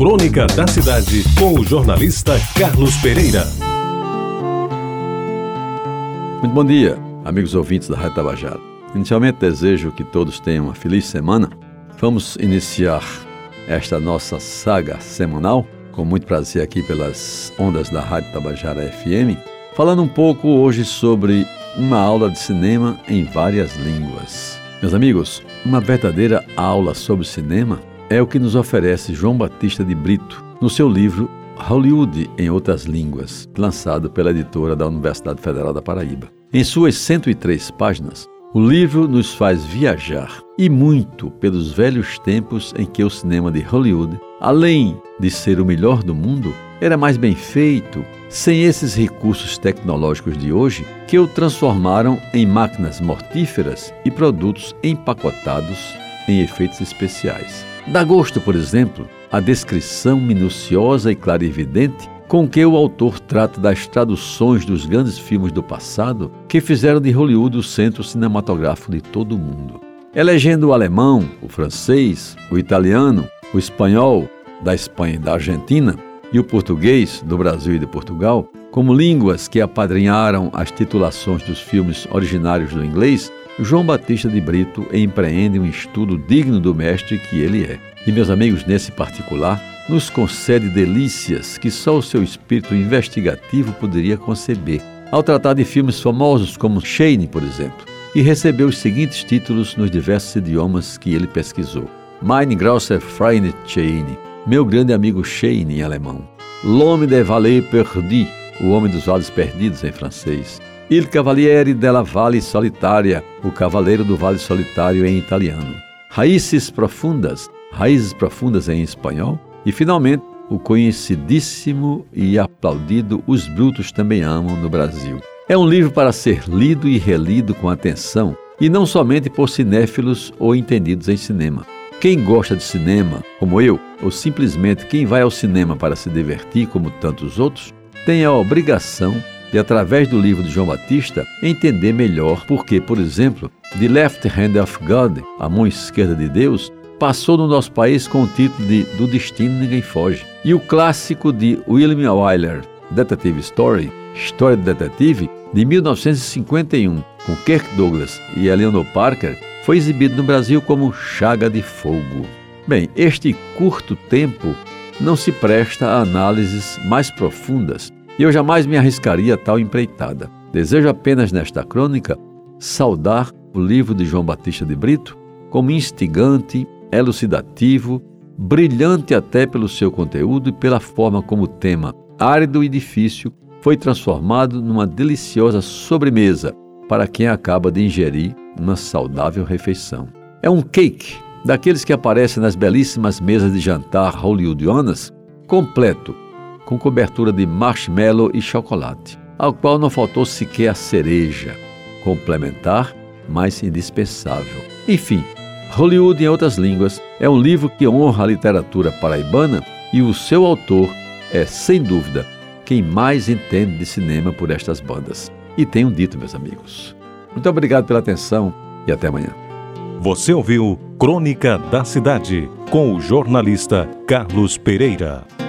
Crônica da Cidade, com o jornalista Carlos Pereira. Muito bom dia, amigos ouvintes da Rádio Tabajara. Inicialmente desejo que todos tenham uma feliz semana. Vamos iniciar esta nossa saga semanal, com muito prazer aqui pelas ondas da Rádio Tabajara FM, falando um pouco hoje sobre uma aula de cinema em várias línguas. Meus amigos, uma verdadeira aula sobre cinema é o que nos oferece João Batista de Brito no seu livro Hollywood em Outras Línguas, lançado pela editora da Universidade Federal da Paraíba. Em suas 103 páginas, o livro nos faz viajar e muito pelos velhos tempos em que o cinema de Hollywood, além de ser o melhor do mundo, era mais bem feito, sem esses recursos tecnológicos de hoje que o transformaram em máquinas mortíferas e produtos empacotados em efeitos especiais. Dá gosto, por exemplo, a descrição minuciosa e clarividente com que o autor trata das traduções dos grandes filmes do passado que fizeram de Hollywood o centro cinematográfico de todo o mundo. Elegendo o alemão, o francês, o italiano, o espanhol da Espanha e da Argentina e o português do Brasil e de Portugal como línguas que apadrinharam as titulações dos filmes originários do inglês, João Batista de Brito empreende um estudo digno do mestre que ele é. E, meus amigos, nesse particular, nos concede delícias que só o seu espírito investigativo poderia conceber, ao tratar de filmes famosos como Shane, por exemplo, e recebeu os seguintes títulos nos diversos idiomas que ele pesquisou: Mein grosser Freund Shane, meu grande amigo Shane em alemão, L'homme des vallées perdues, o homem dos vales perdidos em francês, Il Cavaliere della Valle Solitaria, o cavaleiro do vale solitário em italiano, Raízes profundas, raízes profundas em espanhol, e finalmente o conhecidíssimo e aplaudido Os Brutos Também Amam no Brasil. É um livro para ser lido e relido com atenção, e não somente por cinéfilos ou entendidos em cinema. Quem gosta de cinema, como eu, ou simplesmente quem vai ao cinema para se divertir, como tantos outros, tem a obrigação de, através do livro de João Batista, entender melhor porque, por exemplo, The Left Hand of God, A Mão Esquerda de Deus, passou no nosso país com o título de Do Destino Ninguém Foge. E o clássico de William Wyler, Detective Story, História de Detetive, de 1951, com Kirk Douglas e Eleanor Parker, foi exibido no Brasil como Chaga de Fogo. Bem, este curto tempo não se presta a análises mais profundas e eu jamais me arriscaria a tal empreitada. Desejo apenas nesta crônica saudar o livro de João Batista de Brito como instigante, elucidativo, brilhante até pelo seu conteúdo e pela forma como o tema, árido e difícil, foi transformado numa deliciosa sobremesa para quem acaba de ingerir uma saudável refeição. É um cake daqueles que aparecem nas belíssimas mesas de jantar hollywoodianas, completo com cobertura de marshmallow e chocolate, ao qual não faltou sequer a cereja, complementar, mas indispensável. Enfim, Hollywood em outras línguas é um livro que honra a literatura paraibana e o seu autor é, sem dúvida, quem mais entende de cinema por estas bandas. E tenho dito, meus amigos. Muito obrigado pela atenção e até amanhã. Você ouviu Crônica da Cidade com o jornalista Carlos Pereira.